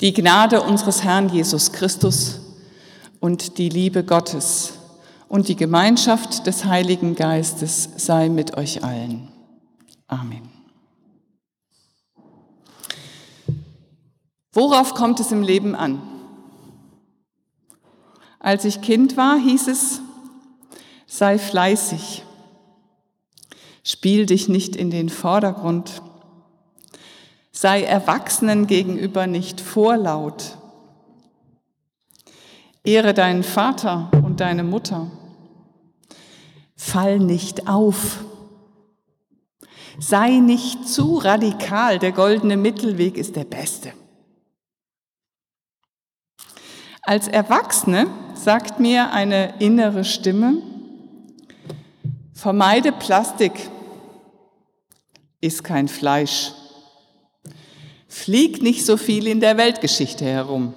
Die Gnade unseres Herrn Jesus Christus und die Liebe Gottes und die Gemeinschaft des Heiligen Geistes sei mit euch allen. Amen. Worauf kommt es im Leben an? Als ich Kind war, hieß es, sei fleißig, spiel dich nicht in den Vordergrund, sei Erwachsenen gegenüber nicht vorlaut, ehre deinen Vater und deine Mutter, fall nicht auf, sei nicht zu radikal, der goldene Mittelweg ist der beste. Als Erwachsene sagt mir eine innere Stimme, vermeide Plastik, iss kein Fleisch, flieg nicht so viel in der Weltgeschichte herum,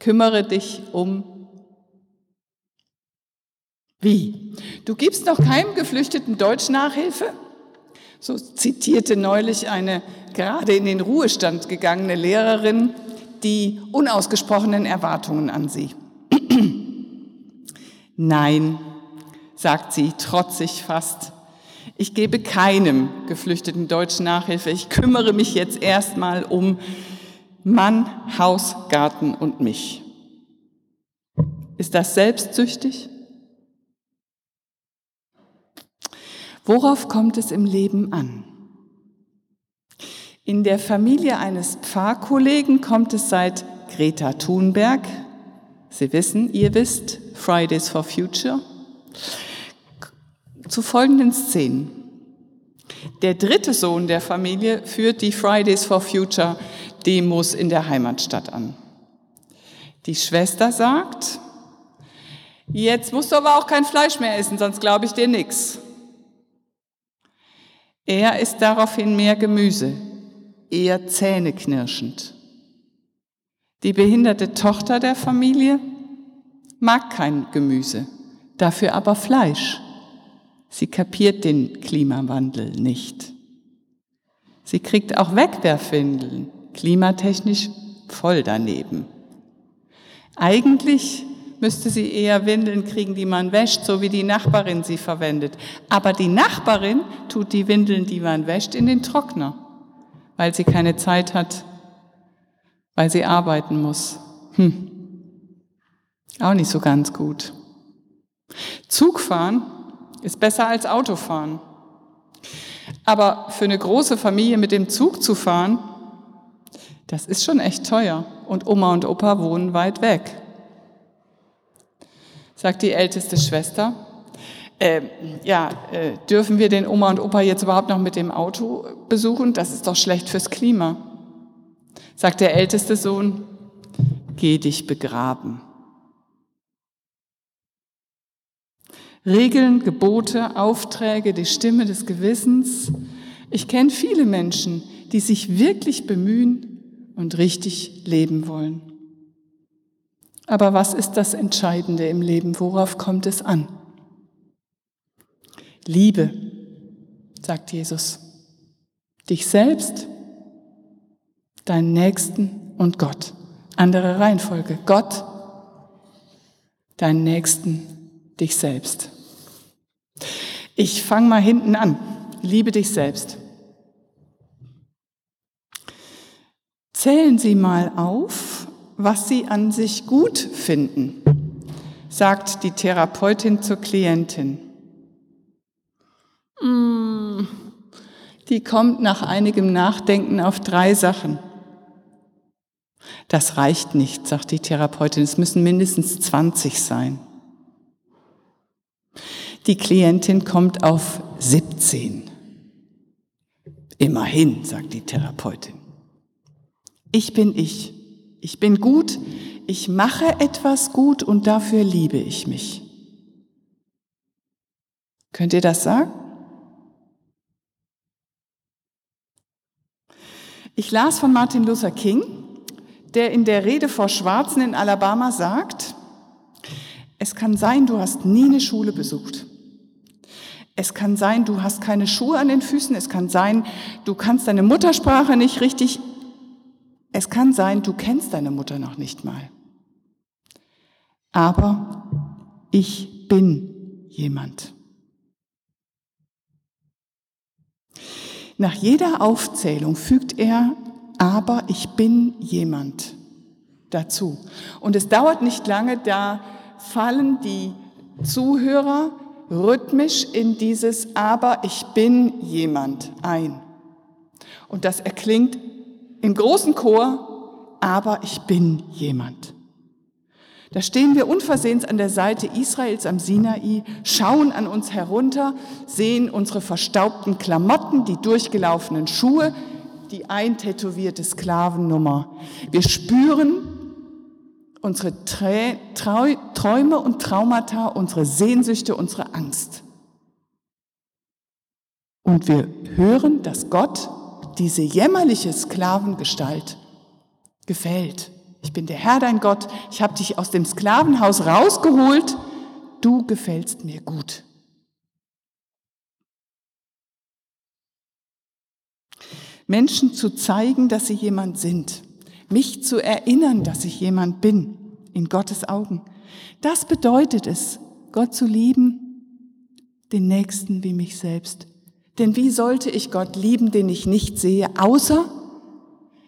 kümmere dich um wie? Du gibst noch keinem Geflüchteten Deutsch Nachhilfe? So zitierte neulich eine gerade in den Ruhestand gegangene Lehrerin die unausgesprochenen Erwartungen an sie. Nein, sagt sie, trotzig fast. Ich gebe keinem Geflüchteten Deutsch Nachhilfe. Ich kümmere mich jetzt erstmal um Mann, Haus, Garten und mich. Ist das selbstsüchtig? Worauf kommt es im Leben an? In der Familie eines Pfarrkollegen kommt es seit Greta Thunberg, Sie wissen, ihr wisst, Fridays for Future, zu folgenden Szenen. Der dritte Sohn der Familie führt die Fridays for Future Demos in der Heimatstadt an. Die Schwester sagt, jetzt musst du aber auch kein Fleisch mehr essen, sonst glaube ich dir nichts. Er isst daraufhin mehr Gemüse, eher zähneknirschend. Die behinderte Tochter der Familie mag kein Gemüse, dafür aber Fleisch. Sie kapiert den Klimawandel nicht. Sie kriegt auch Wegwerfwindeln, klimatechnisch voll daneben. Eigentlich müsste sie eher Windeln kriegen, die man wäscht, so wie die Nachbarin sie verwendet. Aber die Nachbarin tut die Windeln, die man wäscht, in den Trockner weil sie keine Zeit hat, weil sie arbeiten muss. Hm. Auch nicht so ganz gut. Zugfahren ist besser als Autofahren. Aber für eine große Familie mit dem Zug zu fahren, das ist schon echt teuer. Und Oma und Opa wohnen weit weg. Sagt die älteste Schwester, äh, ja, äh, dürfen wir den Oma und Opa jetzt überhaupt noch mit dem Auto besuchen? Das ist doch schlecht fürs Klima. Sagt der älteste Sohn, geh dich begraben. Regeln, Gebote, Aufträge, die Stimme des Gewissens. Ich kenne viele Menschen, die sich wirklich bemühen und richtig leben wollen. Aber was ist das Entscheidende im Leben? Worauf kommt es an? Liebe, sagt Jesus, dich selbst, deinen Nächsten und Gott. Andere Reihenfolge. Gott, deinen Nächsten, dich selbst. Ich fange mal hinten an. Liebe dich selbst. Zählen Sie mal auf, was Sie an sich gut finden, sagt die Therapeutin zur Klientin. Mm. Die kommt nach einigem Nachdenken auf drei Sachen. Das reicht nicht, sagt die Therapeutin. Es müssen mindestens 20 sein. Die Klientin kommt auf 17. Immerhin, sagt die Therapeutin. Ich bin ich. Ich bin gut. Ich mache etwas gut und dafür liebe ich mich. Könnt ihr das sagen? Ich las von Martin Luther King, der in der Rede vor Schwarzen in Alabama sagt, es kann sein, du hast nie eine Schule besucht. Es kann sein, du hast keine Schuhe an den Füßen. Es kann sein, du kannst deine Muttersprache nicht richtig. Es kann sein, du kennst deine Mutter noch nicht mal. Aber ich bin jemand. Nach jeder Aufzählung fügt er, aber ich bin jemand dazu. Und es dauert nicht lange, da fallen die Zuhörer rhythmisch in dieses Aber ich bin jemand ein. Und das erklingt im großen Chor, aber ich bin jemand. Da stehen wir unversehens an der Seite Israels am Sinai, schauen an uns herunter, sehen unsere verstaubten Klamotten, die durchgelaufenen Schuhe, die eintätowierte Sklavennummer. Wir spüren unsere Träume und Traumata, unsere Sehnsüchte, unsere Angst. Und wir hören, dass Gott diese jämmerliche Sklavengestalt gefällt. Ich bin der Herr dein Gott, ich habe dich aus dem Sklavenhaus rausgeholt, du gefällst mir gut. Menschen zu zeigen, dass sie jemand sind, mich zu erinnern, dass ich jemand bin, in Gottes Augen. Das bedeutet es, Gott zu lieben, den Nächsten wie mich selbst. Denn wie sollte ich Gott lieben, den ich nicht sehe, außer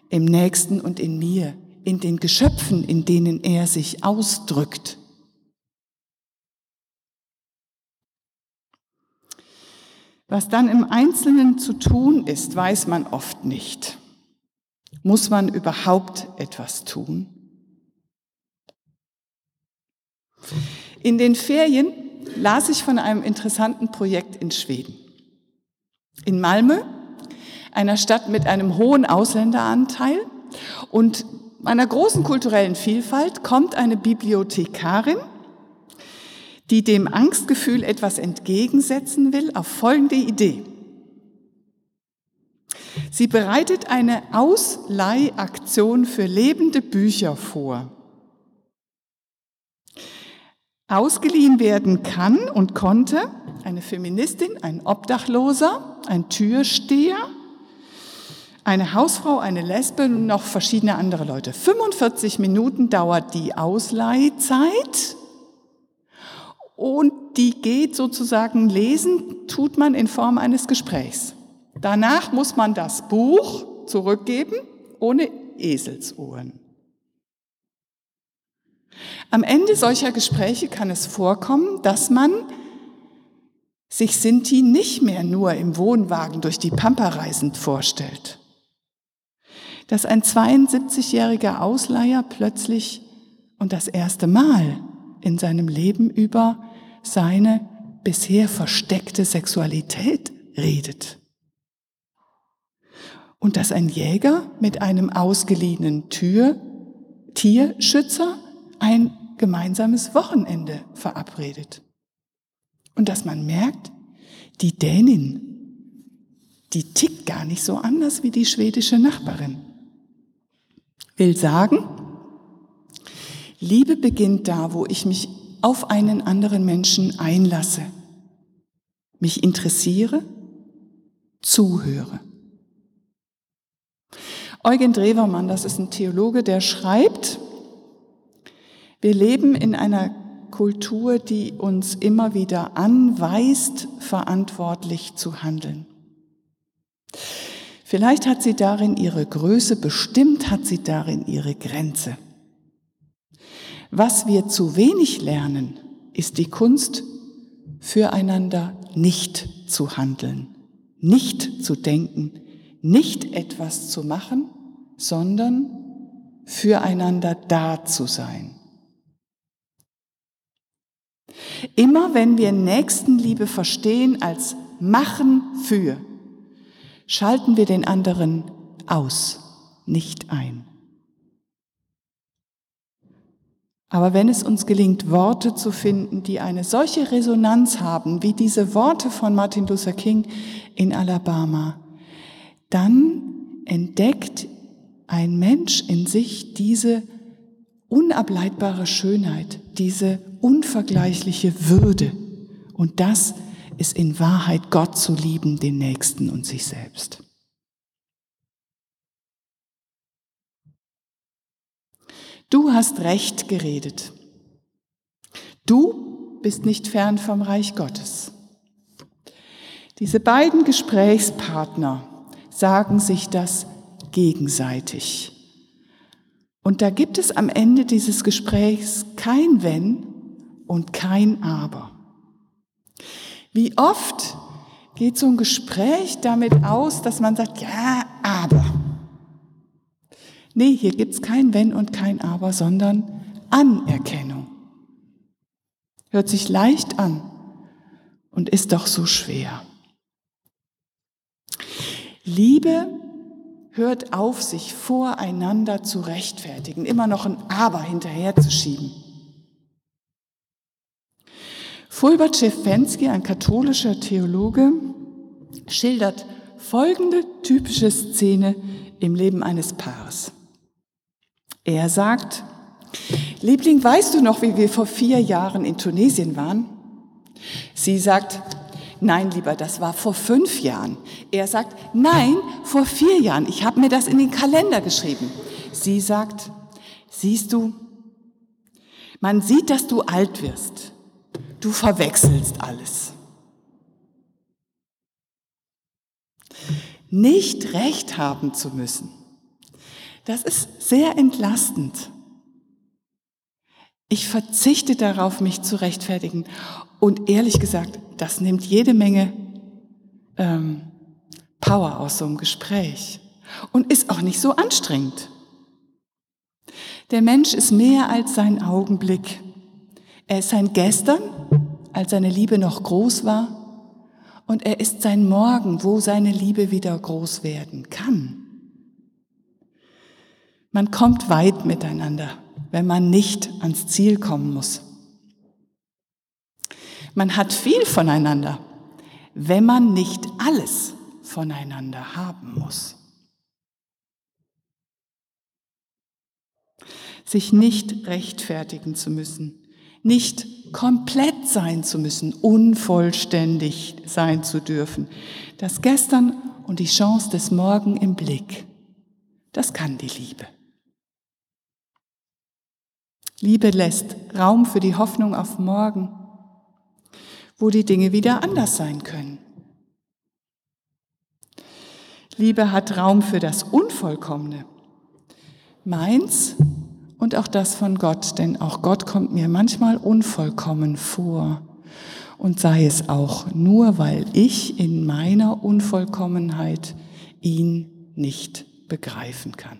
im Nächsten und in mir, in den Geschöpfen, in denen er sich ausdrückt. Was dann im Einzelnen zu tun ist, weiß man oft nicht. Muss man überhaupt etwas tun? In den Ferien las ich von einem interessanten Projekt in Schweden. In Malmö, einer Stadt mit einem hohen Ausländeranteil und einer großen kulturellen Vielfalt, kommt eine Bibliothekarin, die dem Angstgefühl etwas entgegensetzen will, auf folgende Idee. Sie bereitet eine Ausleihaktion für lebende Bücher vor. Ausgeliehen werden kann und konnte eine Feministin, ein Obdachloser, ein Türsteher, eine Hausfrau, eine Lesbe und noch verschiedene andere Leute. 45 Minuten dauert die Ausleihzeit und die geht sozusagen lesen, tut man in Form eines Gesprächs. Danach muss man das Buch zurückgeben ohne Eselsohren. Am Ende solcher Gespräche kann es vorkommen, dass man sich Sinti nicht mehr nur im Wohnwagen durch die Pampa reisend vorstellt. Dass ein 72-jähriger Ausleiher plötzlich und das erste Mal in seinem Leben über seine bisher versteckte Sexualität redet und dass ein Jäger mit einem ausgeliehenen Tür, Tierschützer ein gemeinsames Wochenende verabredet. Und dass man merkt, die Dänin, die tickt gar nicht so anders wie die schwedische Nachbarin. Will sagen, Liebe beginnt da, wo ich mich auf einen anderen Menschen einlasse, mich interessiere, zuhöre. Eugen Drewermann, das ist ein Theologe, der schreibt, wir leben in einer Kultur, die uns immer wieder anweist, verantwortlich zu handeln. Vielleicht hat sie darin ihre Größe, bestimmt hat sie darin ihre Grenze. Was wir zu wenig lernen, ist die Kunst, füreinander nicht zu handeln, nicht zu denken, nicht etwas zu machen, sondern füreinander da zu sein. Immer wenn wir Nächstenliebe verstehen als machen für, schalten wir den anderen aus, nicht ein. Aber wenn es uns gelingt, Worte zu finden, die eine solche Resonanz haben, wie diese Worte von Martin Luther King in Alabama, dann entdeckt ein Mensch in sich diese unableitbare Schönheit, diese unvergleichliche Würde. Und das ist in Wahrheit Gott zu lieben, den Nächsten und sich selbst. Du hast recht geredet. Du bist nicht fern vom Reich Gottes. Diese beiden Gesprächspartner sagen sich das gegenseitig. Und da gibt es am Ende dieses Gesprächs kein Wenn und kein Aber. Wie oft geht so ein Gespräch damit aus, dass man sagt, ja, aber. Nee, hier gibt es kein Wenn und kein Aber, sondern Anerkennung. Hört sich leicht an und ist doch so schwer. Liebe hört auf, sich voreinander zu rechtfertigen, immer noch ein Aber hinterherzuschieben. Fulbert Schewensky, ein katholischer Theologe, schildert folgende typische Szene im Leben eines Paares. Er sagt, Liebling, weißt du noch, wie wir vor vier Jahren in Tunesien waren? Sie sagt, nein, lieber, das war vor fünf Jahren. Er sagt, nein, vor vier Jahren. Ich habe mir das in den Kalender geschrieben. Sie sagt, siehst du, man sieht, dass du alt wirst. Du verwechselst alles. Nicht recht haben zu müssen, das ist sehr entlastend. Ich verzichte darauf, mich zu rechtfertigen. Und ehrlich gesagt, das nimmt jede Menge ähm, Power aus so einem Gespräch und ist auch nicht so anstrengend. Der Mensch ist mehr als sein Augenblick. Er ist sein Gestern, als seine Liebe noch groß war, und er ist sein Morgen, wo seine Liebe wieder groß werden kann. Man kommt weit miteinander, wenn man nicht ans Ziel kommen muss. Man hat viel voneinander, wenn man nicht alles voneinander haben muss. Sich nicht rechtfertigen zu müssen, nicht komplett sein zu müssen, unvollständig sein zu dürfen. Das Gestern und die Chance des Morgen im Blick, das kann die Liebe. Liebe lässt Raum für die Hoffnung auf morgen, wo die Dinge wieder anders sein können. Liebe hat Raum für das Unvollkommene. Meins und auch das von Gott, denn auch Gott kommt mir manchmal unvollkommen vor. Und sei es auch nur, weil ich in meiner Unvollkommenheit ihn nicht begreifen kann.